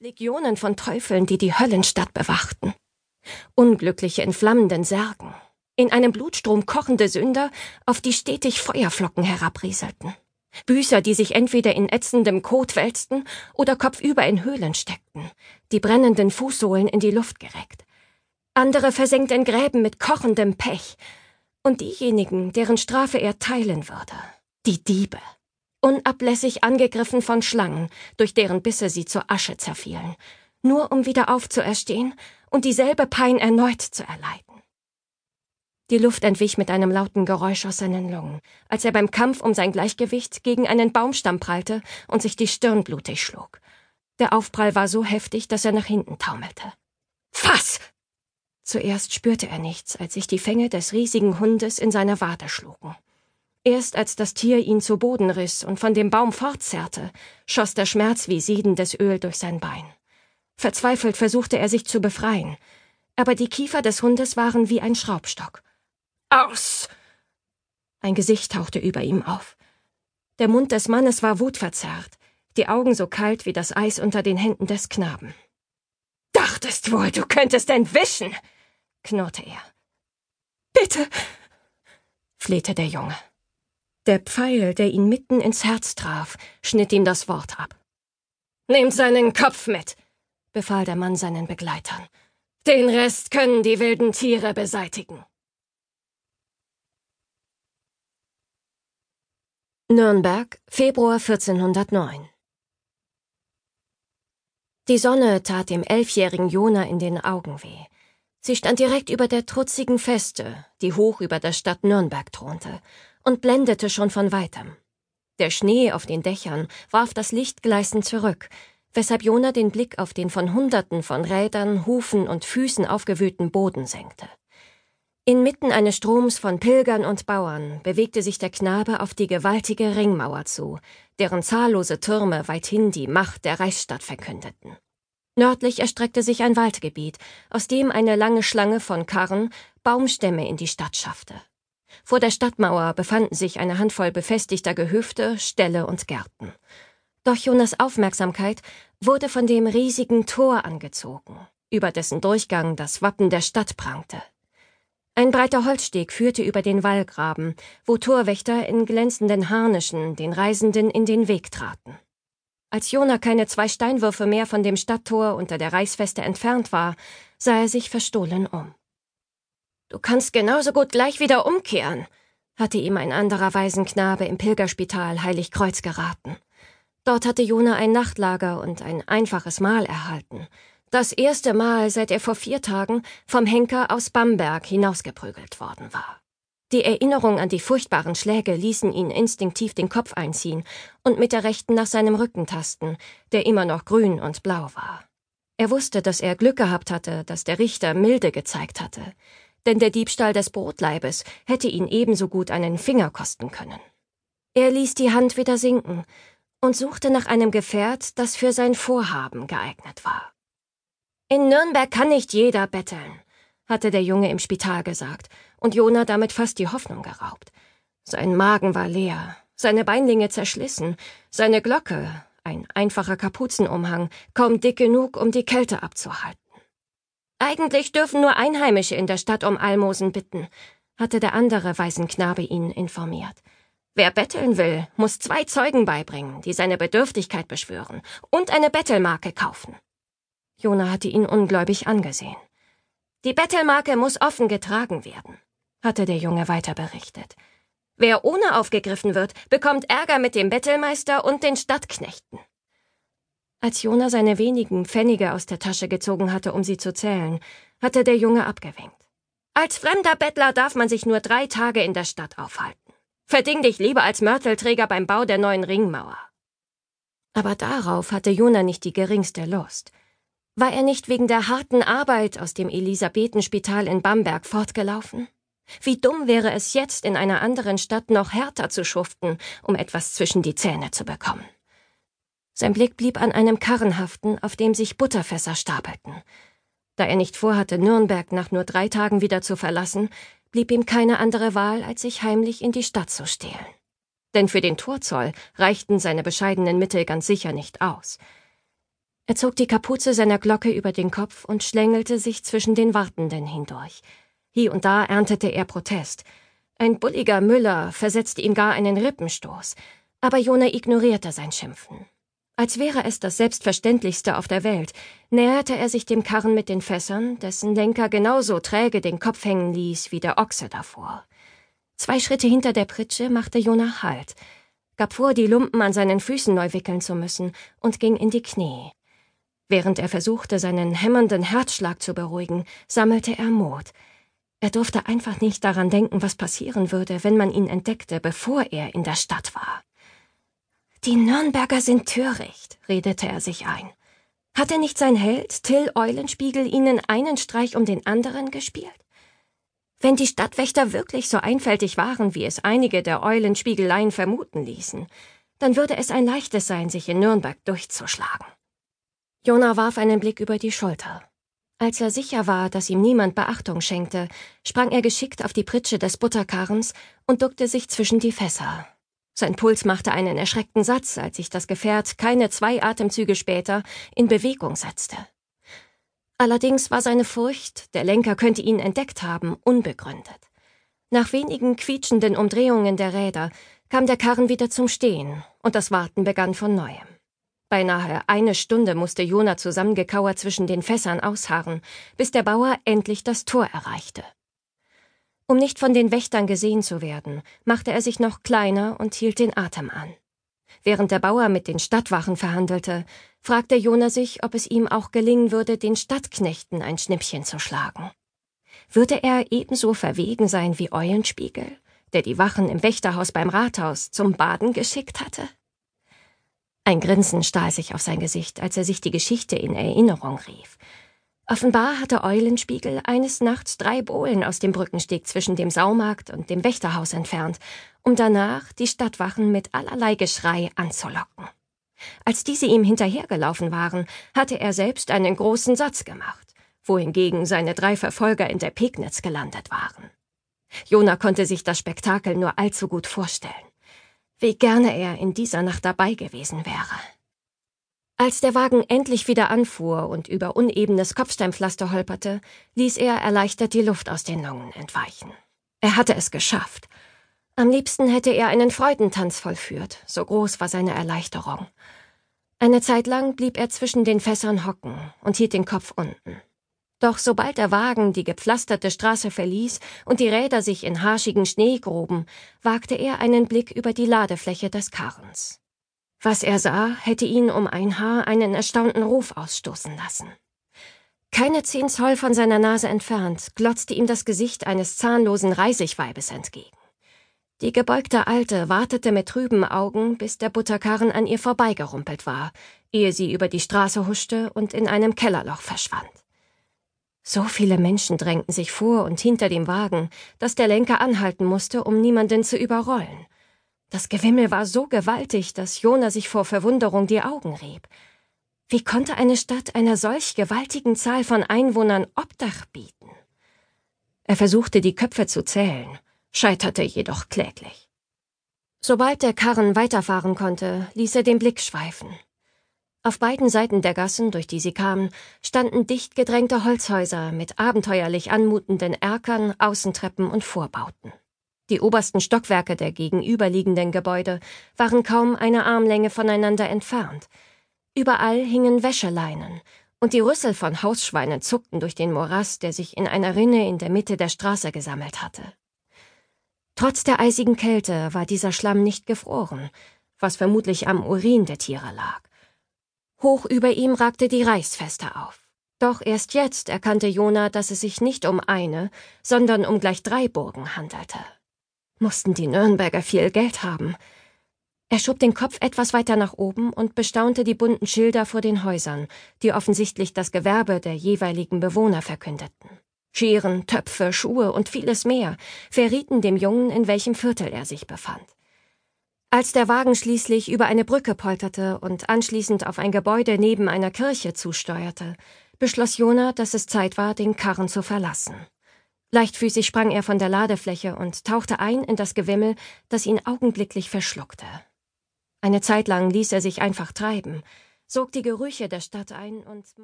Legionen von Teufeln, die die Höllenstadt bewachten. Unglückliche in flammenden Särgen. In einem Blutstrom kochende Sünder, auf die stetig Feuerflocken herabrieselten. Büßer, die sich entweder in ätzendem Kot wälzten oder kopfüber in Höhlen steckten, die brennenden Fußsohlen in die Luft gereckt. Andere versenkt in Gräben mit kochendem Pech. Und diejenigen, deren Strafe er teilen würde, die Diebe unablässig angegriffen von Schlangen, durch deren Bisse sie zur Asche zerfielen, nur um wieder aufzuerstehen und dieselbe Pein erneut zu erleiden. Die Luft entwich mit einem lauten Geräusch aus seinen Lungen, als er beim Kampf um sein Gleichgewicht gegen einen Baumstamm prallte und sich die Stirn blutig schlug. Der Aufprall war so heftig, dass er nach hinten taumelte. Fass! Zuerst spürte er nichts, als sich die Fänge des riesigen Hundes in seiner Wade schlugen. Erst als das Tier ihn zu Boden riss und von dem Baum fortzerrte, schoss der Schmerz wie siedendes Öl durch sein Bein. Verzweifelt versuchte er sich zu befreien, aber die Kiefer des Hundes waren wie ein Schraubstock. Aus! Ein Gesicht tauchte über ihm auf. Der Mund des Mannes war wutverzerrt, die Augen so kalt wie das Eis unter den Händen des Knaben. Dachtest wohl, du könntest entwischen, knurrte er. Bitte, flehte der Junge. Der Pfeil, der ihn mitten ins Herz traf, schnitt ihm das Wort ab. Nehmt seinen Kopf mit, befahl der Mann seinen Begleitern. Den Rest können die wilden Tiere beseitigen. Nürnberg, Februar 1409 Die Sonne tat dem elfjährigen Jona in den Augen weh. Sie stand direkt über der trutzigen Feste, die hoch über der Stadt Nürnberg thronte, und blendete schon von weitem. Der Schnee auf den Dächern warf das Licht gleißend zurück, weshalb Jona den Blick auf den von Hunderten von Rädern, Hufen und Füßen aufgewühlten Boden senkte. Inmitten eines Stroms von Pilgern und Bauern bewegte sich der Knabe auf die gewaltige Ringmauer zu, deren zahllose Türme weithin die Macht der Reichsstadt verkündeten. Nördlich erstreckte sich ein Waldgebiet, aus dem eine lange Schlange von Karren Baumstämme in die Stadt schaffte. Vor der Stadtmauer befanden sich eine Handvoll befestigter Gehöfte, Ställe und Gärten. Doch Jonas Aufmerksamkeit wurde von dem riesigen Tor angezogen, über dessen Durchgang das Wappen der Stadt prangte. Ein breiter Holzsteg führte über den Wallgraben, wo Torwächter in glänzenden Harnischen den Reisenden in den Weg traten. Als Jona keine zwei Steinwürfe mehr von dem Stadttor unter der Reichsfeste entfernt war, sah er sich verstohlen um. Du kannst genauso gut gleich wieder umkehren, hatte ihm ein anderer Waisenknabe im Pilgerspital Heiligkreuz geraten. Dort hatte Jona ein Nachtlager und ein einfaches Mahl erhalten. Das erste Mal, seit er vor vier Tagen vom Henker aus Bamberg hinausgeprügelt worden war. Die Erinnerung an die furchtbaren Schläge ließen ihn instinktiv den Kopf einziehen und mit der rechten nach seinem Rücken tasten, der immer noch grün und blau war. Er wusste, dass er Glück gehabt hatte, dass der Richter milde gezeigt hatte denn der Diebstahl des Brotleibes hätte ihn ebenso gut einen Finger kosten können. Er ließ die Hand wieder sinken und suchte nach einem Gefährt, das für sein Vorhaben geeignet war. In Nürnberg kann nicht jeder betteln, hatte der Junge im Spital gesagt, und Jona damit fast die Hoffnung geraubt. Sein Magen war leer, seine Beinlinge zerschlissen, seine Glocke, ein einfacher Kapuzenumhang, kaum dick genug, um die Kälte abzuhalten. Eigentlich dürfen nur Einheimische in der Stadt um Almosen bitten, hatte der andere Waisenknabe ihn informiert. Wer betteln will, muss zwei Zeugen beibringen, die seine Bedürftigkeit beschwören und eine Bettelmarke kaufen. Jona hatte ihn ungläubig angesehen. Die Bettelmarke muss offen getragen werden, hatte der Junge weiter berichtet. Wer ohne aufgegriffen wird, bekommt Ärger mit dem Bettelmeister und den Stadtknechten. Als Jona seine wenigen Pfennige aus der Tasche gezogen hatte, um sie zu zählen, hatte der Junge abgewinkt. Als fremder Bettler darf man sich nur drei Tage in der Stadt aufhalten. Verding dich lieber als Mörtelträger beim Bau der neuen Ringmauer. Aber darauf hatte Jona nicht die geringste Lust. War er nicht wegen der harten Arbeit aus dem Elisabethenspital in Bamberg fortgelaufen? Wie dumm wäre es jetzt, in einer anderen Stadt noch härter zu schuften, um etwas zwischen die Zähne zu bekommen. Sein Blick blieb an einem Karren haften, auf dem sich Butterfässer stapelten. Da er nicht vorhatte, Nürnberg nach nur drei Tagen wieder zu verlassen, blieb ihm keine andere Wahl, als sich heimlich in die Stadt zu stehlen. Denn für den Torzoll reichten seine bescheidenen Mittel ganz sicher nicht aus. Er zog die Kapuze seiner Glocke über den Kopf und schlängelte sich zwischen den Wartenden hindurch. Hier und da erntete er Protest. Ein bulliger Müller versetzte ihm gar einen Rippenstoß, aber Jona ignorierte sein Schimpfen. Als wäre es das Selbstverständlichste auf der Welt, näherte er sich dem Karren mit den Fässern, dessen Lenker genauso träge den Kopf hängen ließ wie der Ochse davor. Zwei Schritte hinter der Pritsche machte Jona Halt, gab vor, die Lumpen an seinen Füßen neu wickeln zu müssen, und ging in die Knie. Während er versuchte, seinen hämmernden Herzschlag zu beruhigen, sammelte er Mut. Er durfte einfach nicht daran denken, was passieren würde, wenn man ihn entdeckte, bevor er in der Stadt war. Die Nürnberger sind töricht, redete er sich ein. Hatte nicht sein Held, Till Eulenspiegel, ihnen einen Streich um den anderen gespielt? Wenn die Stadtwächter wirklich so einfältig waren, wie es einige der Eulenspiegeleien vermuten ließen, dann würde es ein leichtes sein, sich in Nürnberg durchzuschlagen. Jona warf einen Blick über die Schulter. Als er sicher war, dass ihm niemand Beachtung schenkte, sprang er geschickt auf die Pritsche des Butterkarrens und duckte sich zwischen die Fässer. Sein Puls machte einen erschreckten Satz, als sich das Gefährt keine zwei Atemzüge später in Bewegung setzte. Allerdings war seine Furcht, der Lenker könnte ihn entdeckt haben, unbegründet. Nach wenigen quietschenden Umdrehungen der Räder kam der Karren wieder zum Stehen und das Warten begann von neuem. Beinahe eine Stunde musste Jona zusammengekauert zwischen den Fässern ausharren, bis der Bauer endlich das Tor erreichte. Um nicht von den Wächtern gesehen zu werden, machte er sich noch kleiner und hielt den Atem an. Während der Bauer mit den Stadtwachen verhandelte, fragte Jona sich, ob es ihm auch gelingen würde, den Stadtknechten ein Schnippchen zu schlagen. Würde er ebenso verwegen sein wie Eulenspiegel, der die Wachen im Wächterhaus beim Rathaus zum Baden geschickt hatte? Ein Grinsen stahl sich auf sein Gesicht, als er sich die Geschichte in Erinnerung rief. Offenbar hatte Eulenspiegel eines Nachts drei Bohlen aus dem Brückensteg zwischen dem Saumarkt und dem Wächterhaus entfernt, um danach die Stadtwachen mit allerlei Geschrei anzulocken. Als diese ihm hinterhergelaufen waren, hatte er selbst einen großen Satz gemacht, wohingegen seine drei Verfolger in der Pegnitz gelandet waren. Jona konnte sich das Spektakel nur allzu gut vorstellen. Wie gerne er in dieser Nacht dabei gewesen wäre. Als der Wagen endlich wieder anfuhr und über unebenes Kopfsteinpflaster holperte, ließ er erleichtert die Luft aus den Lungen entweichen. Er hatte es geschafft. Am liebsten hätte er einen Freudentanz vollführt, so groß war seine Erleichterung. Eine Zeit lang blieb er zwischen den Fässern hocken und hielt den Kopf unten. Doch sobald der Wagen die gepflasterte Straße verließ und die Räder sich in harschigen Schnee gruben, wagte er einen Blick über die Ladefläche des Karrens. Was er sah, hätte ihn um ein Haar einen erstaunten Ruf ausstoßen lassen. Keine zehn Zoll von seiner Nase entfernt glotzte ihm das Gesicht eines zahnlosen Reisigweibes entgegen. Die gebeugte Alte wartete mit trüben Augen, bis der Butterkarren an ihr vorbeigerumpelt war, ehe sie über die Straße huschte und in einem Kellerloch verschwand. So viele Menschen drängten sich vor und hinter dem Wagen, dass der Lenker anhalten musste, um niemanden zu überrollen. Das Gewimmel war so gewaltig, dass Jona sich vor Verwunderung die Augen rieb. Wie konnte eine Stadt einer solch gewaltigen Zahl von Einwohnern Obdach bieten? Er versuchte die Köpfe zu zählen, scheiterte jedoch kläglich. Sobald der Karren weiterfahren konnte, ließ er den Blick schweifen. Auf beiden Seiten der Gassen, durch die sie kamen, standen dicht gedrängte Holzhäuser mit abenteuerlich anmutenden Erkern, Außentreppen und Vorbauten. Die obersten Stockwerke der gegenüberliegenden Gebäude waren kaum eine Armlänge voneinander entfernt. Überall hingen Wäscheleinen, und die Rüssel von Hausschweinen zuckten durch den Morast, der sich in einer Rinne in der Mitte der Straße gesammelt hatte. Trotz der eisigen Kälte war dieser Schlamm nicht gefroren, was vermutlich am Urin der Tiere lag. Hoch über ihm ragte die Reichsfeste auf. Doch erst jetzt erkannte Jona, dass es sich nicht um eine, sondern um gleich drei Burgen handelte mussten die Nürnberger viel Geld haben. Er schob den Kopf etwas weiter nach oben und bestaunte die bunten Schilder vor den Häusern, die offensichtlich das Gewerbe der jeweiligen Bewohner verkündeten. Scheren, Töpfe, Schuhe und vieles mehr verrieten dem Jungen, in welchem Viertel er sich befand. Als der Wagen schließlich über eine Brücke polterte und anschließend auf ein Gebäude neben einer Kirche zusteuerte, beschloss Jona, dass es Zeit war, den Karren zu verlassen. Leichtfüßig sprang er von der Ladefläche und tauchte ein in das Gewimmel, das ihn augenblicklich verschluckte. Eine Zeit lang ließ er sich einfach treiben, sog die Gerüche der Stadt ein und